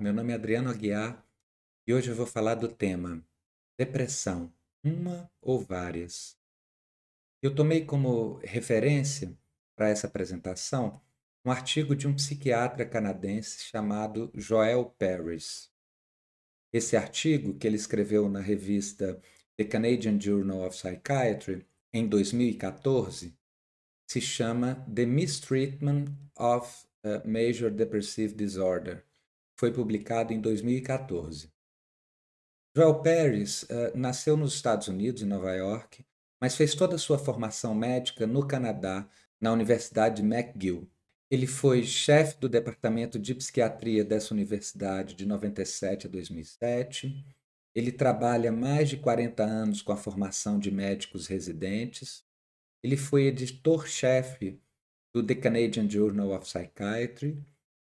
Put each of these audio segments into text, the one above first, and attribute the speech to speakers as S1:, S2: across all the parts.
S1: meu nome é Adriano Aguiar e hoje eu vou falar do tema depressão, uma ou várias. Eu tomei como referência para essa apresentação um artigo de um psiquiatra canadense chamado Joel Paris. Esse artigo, que ele escreveu na revista The Canadian Journal of Psychiatry em 2014, se chama The Mistreatment of a Major Depressive Disorder foi publicado em 2014. Joel Paris uh, nasceu nos Estados Unidos, em Nova York, mas fez toda a sua formação médica no Canadá, na Universidade de McGill. Ele foi chefe do departamento de psiquiatria dessa universidade de 97 a 2007. Ele trabalha mais de 40 anos com a formação de médicos residentes. Ele foi editor-chefe do The Canadian Journal of Psychiatry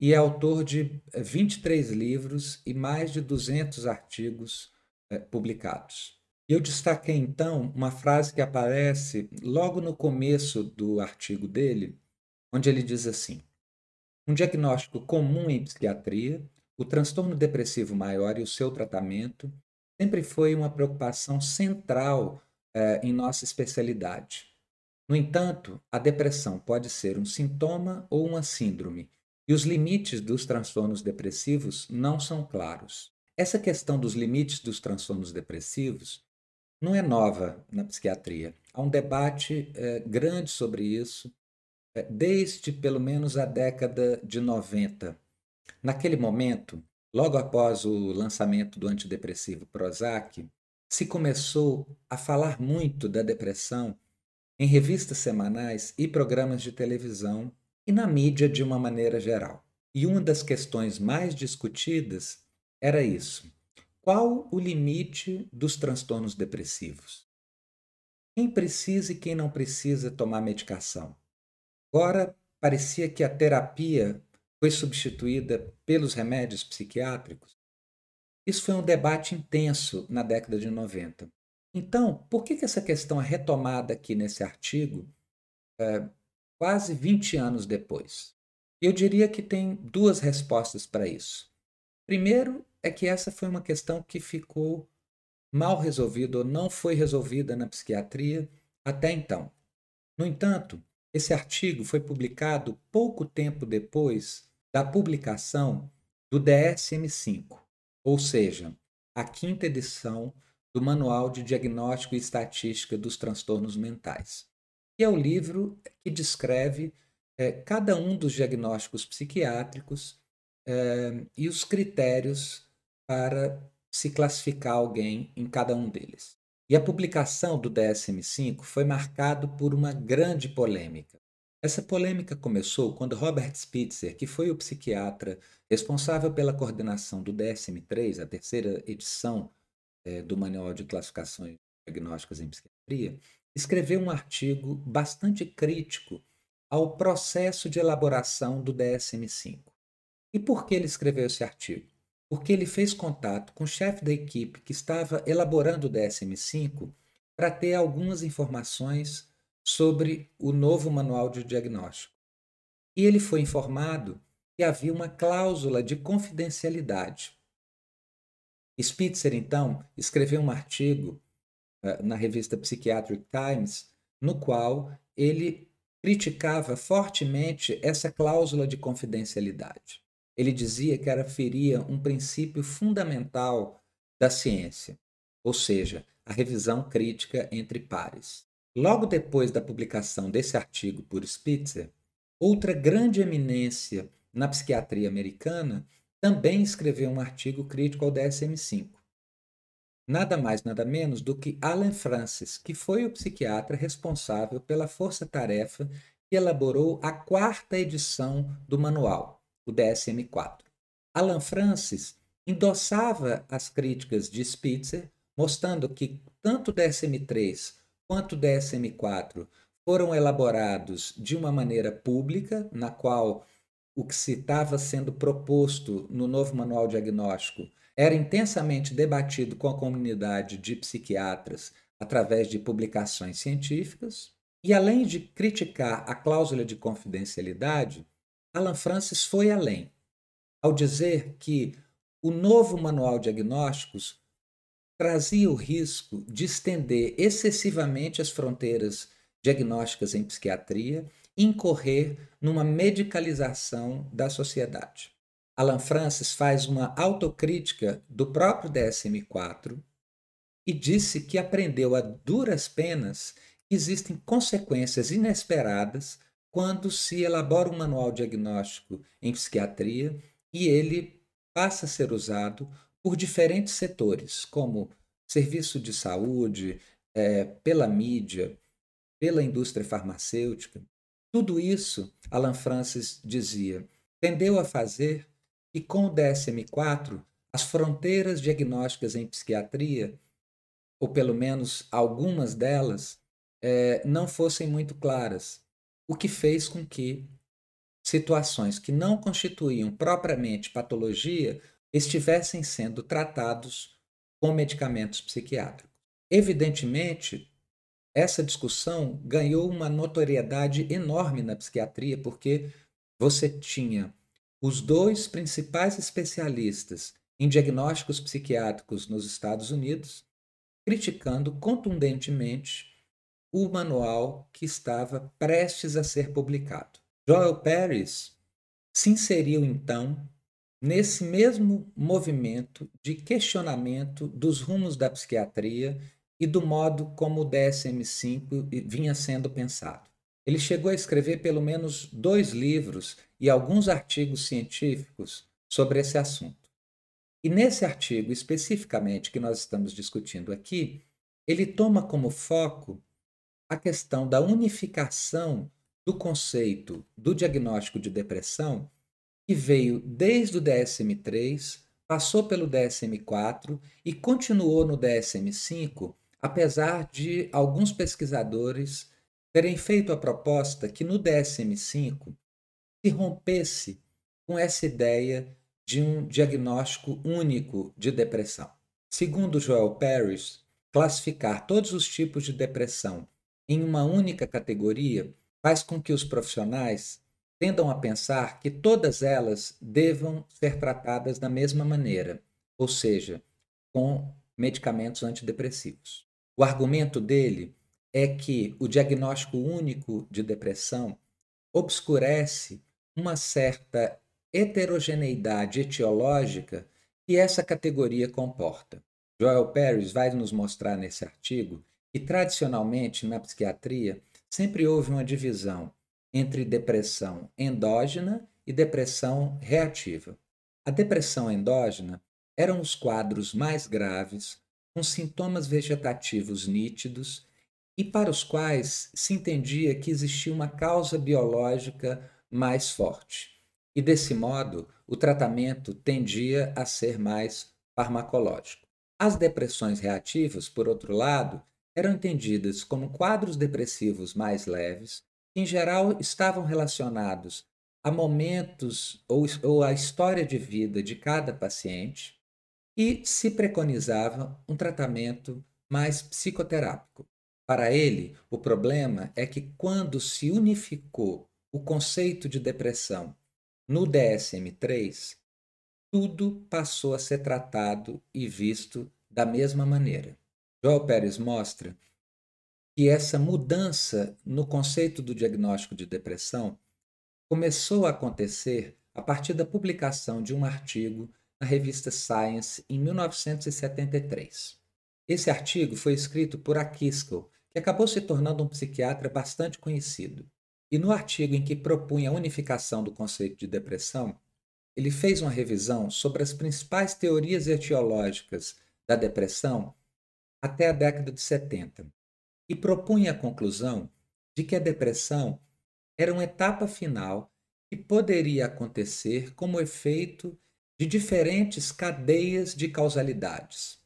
S1: e é autor de 23 eh, livros e mais de 200 artigos é, publicados. Eu destaquei então uma frase que aparece logo no começo do artigo dele, onde ele diz assim: Um diagnóstico comum em psiquiatria, o transtorno depressivo maior e o seu tratamento sempre foi uma preocupação central é, em nossa especialidade. No entanto, a depressão pode ser um sintoma ou uma síndrome e os limites dos transtornos depressivos não são claros. Essa questão dos limites dos transtornos depressivos não é nova na psiquiatria. Há um debate é, grande sobre isso é, desde pelo menos a década de 90. Naquele momento, logo após o lançamento do antidepressivo Prozac, se começou a falar muito da depressão em revistas semanais e programas de televisão e na mídia de uma maneira geral. E uma das questões mais discutidas era isso: qual o limite dos transtornos depressivos? Quem precisa e quem não precisa tomar medicação? Agora parecia que a terapia foi substituída pelos remédios psiquiátricos. Isso foi um debate intenso na década de 90. Então, por que, que essa questão é retomada aqui nesse artigo, é, quase 20 anos depois? Eu diria que tem duas respostas para isso. Primeiro é que essa foi uma questão que ficou mal resolvida ou não foi resolvida na psiquiatria até então. No entanto, esse artigo foi publicado pouco tempo depois da publicação do DSM-5, ou seja, a quinta edição do Manual de Diagnóstico e Estatística dos Transtornos Mentais, que é o livro que descreve é, cada um dos diagnósticos psiquiátricos é, e os critérios para se classificar alguém em cada um deles. E a publicação do DSM-5 foi marcado por uma grande polêmica. Essa polêmica começou quando Robert Spitzer, que foi o psiquiatra responsável pela coordenação do DSM-3, a terceira edição é, do Manual de Classificações Diagnósticas em Psiquiatria, escreveu um artigo bastante crítico ao processo de elaboração do DSM-5. E por que ele escreveu esse artigo? Porque ele fez contato com o chefe da equipe que estava elaborando o DSM-5 para ter algumas informações sobre o novo manual de diagnóstico. E ele foi informado que havia uma cláusula de confidencialidade. Spitzer, então, escreveu um artigo na revista Psychiatric Times, no qual ele criticava fortemente essa cláusula de confidencialidade. Ele dizia que ela feria um princípio fundamental da ciência, ou seja, a revisão crítica entre pares. Logo depois da publicação desse artigo por Spitzer, outra grande eminência na psiquiatria americana também escreveu um artigo crítico ao DSM-5 nada mais nada menos do que Alan Francis, que foi o psiquiatra responsável pela força-tarefa que elaborou a quarta edição do manual, o DSM-4. Alan Francis endossava as críticas de Spitzer, mostrando que tanto o DSM-3 quanto o DSM-4 foram elaborados de uma maneira pública, na qual o que se estava sendo proposto no novo manual diagnóstico era intensamente debatido com a comunidade de psiquiatras através de publicações científicas, e além de criticar a cláusula de confidencialidade, Alan Francis foi além, ao dizer que o novo manual de diagnósticos trazia o risco de estender excessivamente as fronteiras diagnósticas em psiquiatria e incorrer numa medicalização da sociedade. Alan Francis faz uma autocrítica do próprio DSM-4 e disse que aprendeu a duras penas que existem consequências inesperadas quando se elabora um manual diagnóstico em psiquiatria e ele passa a ser usado por diferentes setores, como serviço de saúde, é, pela mídia, pela indústria farmacêutica. Tudo isso, Alan Francis dizia, tendeu a fazer que, com o DSM-4, as fronteiras diagnósticas em psiquiatria, ou pelo menos algumas delas, é, não fossem muito claras, o que fez com que situações que não constituíam propriamente patologia estivessem sendo tratados com medicamentos psiquiátricos. Evidentemente, essa discussão ganhou uma notoriedade enorme na psiquiatria, porque você tinha os dois principais especialistas em diagnósticos psiquiátricos nos Estados Unidos criticando contundentemente o manual que estava prestes a ser publicado. Joel Paris se inseriu então nesse mesmo movimento de questionamento dos rumos da psiquiatria e do modo como o DSM-5 vinha sendo pensado. Ele chegou a escrever pelo menos dois livros e alguns artigos científicos sobre esse assunto. E nesse artigo especificamente que nós estamos discutindo aqui, ele toma como foco a questão da unificação do conceito do diagnóstico de depressão que veio desde o DSM-3, passou pelo DSM-4 e continuou no DSM-5, apesar de alguns pesquisadores terem feito a proposta que no DSM-5 se rompesse com essa ideia de um diagnóstico único de depressão. Segundo Joel Parrish, classificar todos os tipos de depressão em uma única categoria faz com que os profissionais tendam a pensar que todas elas devam ser tratadas da mesma maneira, ou seja, com medicamentos antidepressivos. O argumento dele é que o diagnóstico único de depressão obscurece uma certa heterogeneidade etiológica que essa categoria comporta. Joel Paris vai nos mostrar nesse artigo que, tradicionalmente, na psiquiatria, sempre houve uma divisão entre depressão endógena e depressão reativa. A depressão endógena eram os quadros mais graves, com sintomas vegetativos nítidos e para os quais se entendia que existia uma causa biológica mais forte. E desse modo, o tratamento tendia a ser mais farmacológico. As depressões reativas, por outro lado, eram entendidas como quadros depressivos mais leves, que em geral estavam relacionados a momentos ou, ou a história de vida de cada paciente e se preconizava um tratamento mais psicoterápico. Para ele, o problema é que quando se unificou o conceito de depressão no DSM-3, tudo passou a ser tratado e visto da mesma maneira. Joel Pérez mostra que essa mudança no conceito do diagnóstico de depressão começou a acontecer a partir da publicação de um artigo na revista Science em 1973. Esse artigo foi escrito por Akiskell, que acabou se tornando um psiquiatra bastante conhecido. E no artigo em que propunha a unificação do conceito de depressão, ele fez uma revisão sobre as principais teorias etiológicas da depressão até a década de 70 e propunha a conclusão de que a depressão era uma etapa final que poderia acontecer como efeito de diferentes cadeias de causalidades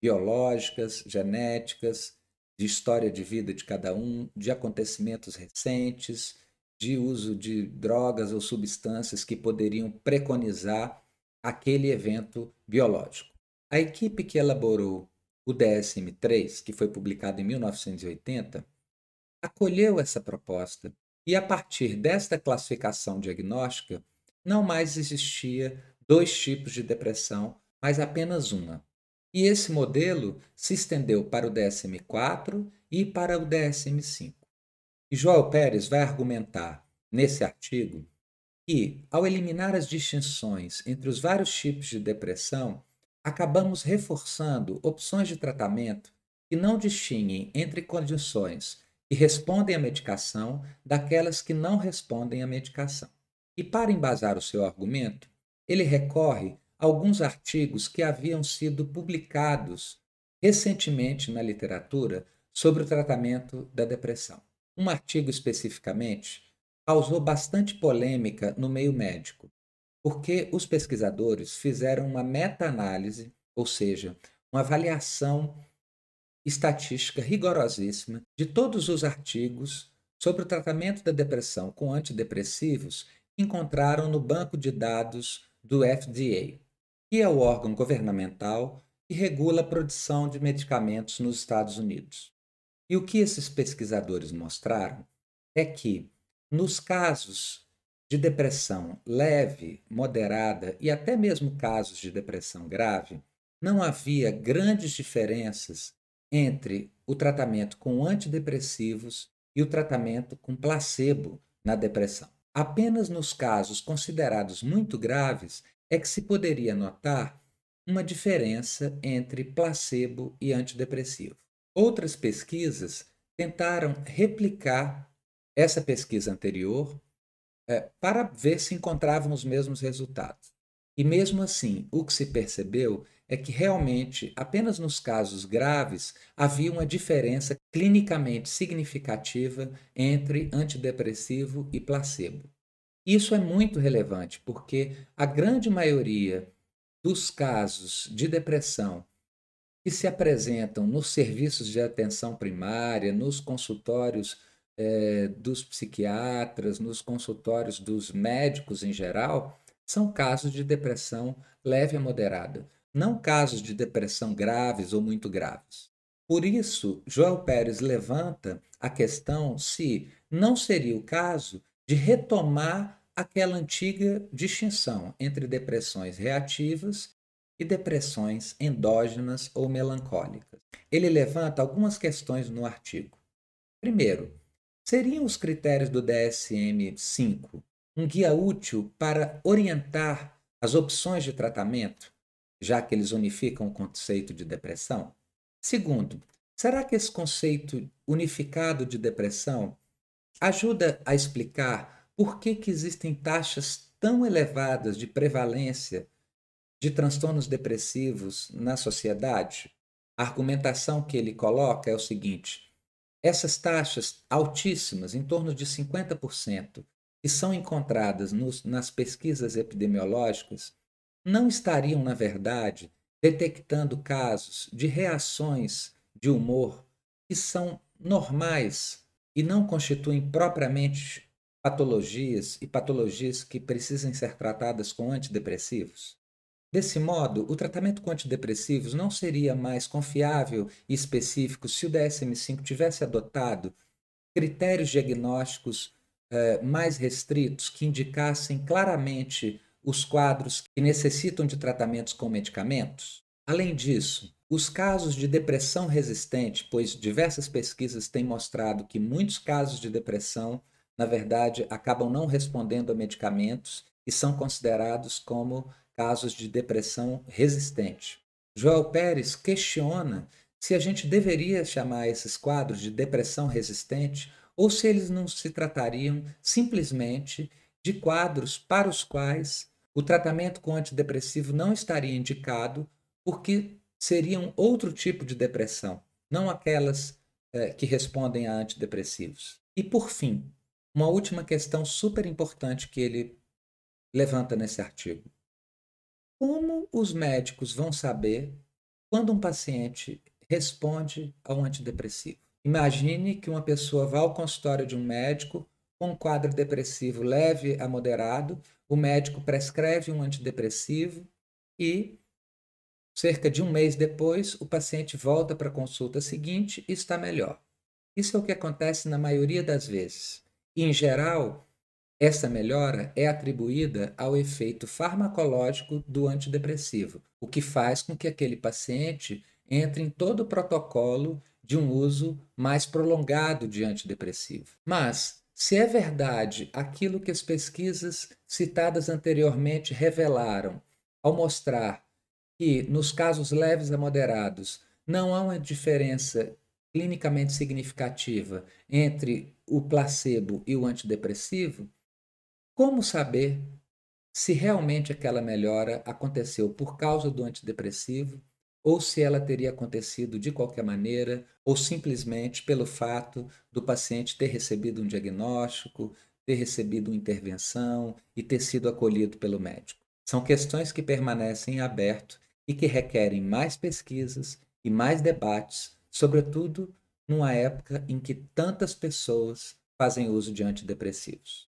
S1: biológicas, genéticas, de história de vida de cada um, de acontecimentos recentes, de uso de drogas ou substâncias que poderiam preconizar aquele evento biológico. A equipe que elaborou o DSM-3, que foi publicado em 1980, acolheu essa proposta e, a partir desta classificação diagnóstica, não mais existia dois tipos de depressão, mas apenas uma. E esse modelo se estendeu para o DSM-4 e para o DSM-5. E João Pérez vai argumentar nesse artigo que, ao eliminar as distinções entre os vários tipos de depressão, acabamos reforçando opções de tratamento que não distinguem entre condições que respondem à medicação daquelas que não respondem à medicação. E para embasar o seu argumento, ele recorre alguns artigos que haviam sido publicados recentemente na literatura sobre o tratamento da depressão. Um artigo especificamente causou bastante polêmica no meio médico, porque os pesquisadores fizeram uma meta-análise, ou seja, uma avaliação estatística rigorosíssima de todos os artigos sobre o tratamento da depressão com antidepressivos que encontraram no banco de dados do FDA, que é o órgão governamental que regula a produção de medicamentos nos Estados Unidos. E o que esses pesquisadores mostraram é que, nos casos de depressão leve, moderada e até mesmo casos de depressão grave, não havia grandes diferenças entre o tratamento com antidepressivos e o tratamento com placebo na depressão. Apenas nos casos considerados muito graves é que se poderia notar uma diferença entre placebo e antidepressivo. Outras pesquisas tentaram replicar essa pesquisa anterior é, para ver se encontravam os mesmos resultados. E mesmo assim, o que se percebeu é que realmente, apenas nos casos graves, havia uma diferença clinicamente significativa entre antidepressivo e placebo. Isso é muito relevante, porque a grande maioria dos casos de depressão que se apresentam nos serviços de atenção primária, nos consultórios eh, dos psiquiatras, nos consultórios dos médicos em geral, são casos de depressão leve a moderada, não casos de depressão graves ou muito graves. Por isso, Joel Pérez levanta a questão se não seria o caso de retomar aquela antiga distinção entre depressões reativas e depressões endógenas ou melancólicas. Ele levanta algumas questões no artigo. Primeiro, seriam os critérios do DSM-5 um guia útil para orientar as opções de tratamento, já que eles unificam o conceito de depressão? Segundo, será que esse conceito unificado de depressão ajuda a explicar por que, que existem taxas tão elevadas de prevalência de transtornos depressivos na sociedade, a argumentação que ele coloca é o seguinte: essas taxas altíssimas, em torno de 50%, que são encontradas nos, nas pesquisas epidemiológicas, não estariam, na verdade, detectando casos de reações de humor que são normais e não constituem propriamente patologias e patologias que precisem ser tratadas com antidepressivos? Desse modo, o tratamento com antidepressivos não seria mais confiável e específico se o DSM-5 tivesse adotado critérios diagnósticos eh, mais restritos que indicassem claramente os quadros que necessitam de tratamentos com medicamentos? Além disso, os casos de depressão resistente, pois diversas pesquisas têm mostrado que muitos casos de depressão, na verdade, acabam não respondendo a medicamentos e são considerados como casos de depressão resistente. Joel Pérez questiona se a gente deveria chamar esses quadros de depressão resistente ou se eles não se tratariam simplesmente de quadros para os quais o tratamento com antidepressivo não estaria indicado porque seriam outro tipo de depressão, não aquelas eh, que respondem a antidepressivos. E por fim, uma última questão super importante que ele levanta nesse artigo. Como os médicos vão saber quando um paciente responde ao antidepressivo? Imagine que uma pessoa vá ao consultório de um médico com um quadro depressivo leve a moderado, o médico prescreve um antidepressivo e, cerca de um mês depois, o paciente volta para a consulta seguinte e está melhor. Isso é o que acontece na maioria das vezes. Em geral, essa melhora é atribuída ao efeito farmacológico do antidepressivo, o que faz com que aquele paciente entre em todo o protocolo de um uso mais prolongado de antidepressivo. Mas, se é verdade aquilo que as pesquisas citadas anteriormente revelaram, ao mostrar que nos casos leves a moderados não há uma diferença clinicamente significativa entre o placebo e o antidepressivo, como saber se realmente aquela melhora aconteceu por causa do antidepressivo ou se ela teria acontecido de qualquer maneira, ou simplesmente pelo fato do paciente ter recebido um diagnóstico, ter recebido uma intervenção e ter sido acolhido pelo médico. São questões que permanecem em aberto e que requerem mais pesquisas e mais debates, sobretudo numa época em que tantas pessoas fazem uso de antidepressivos.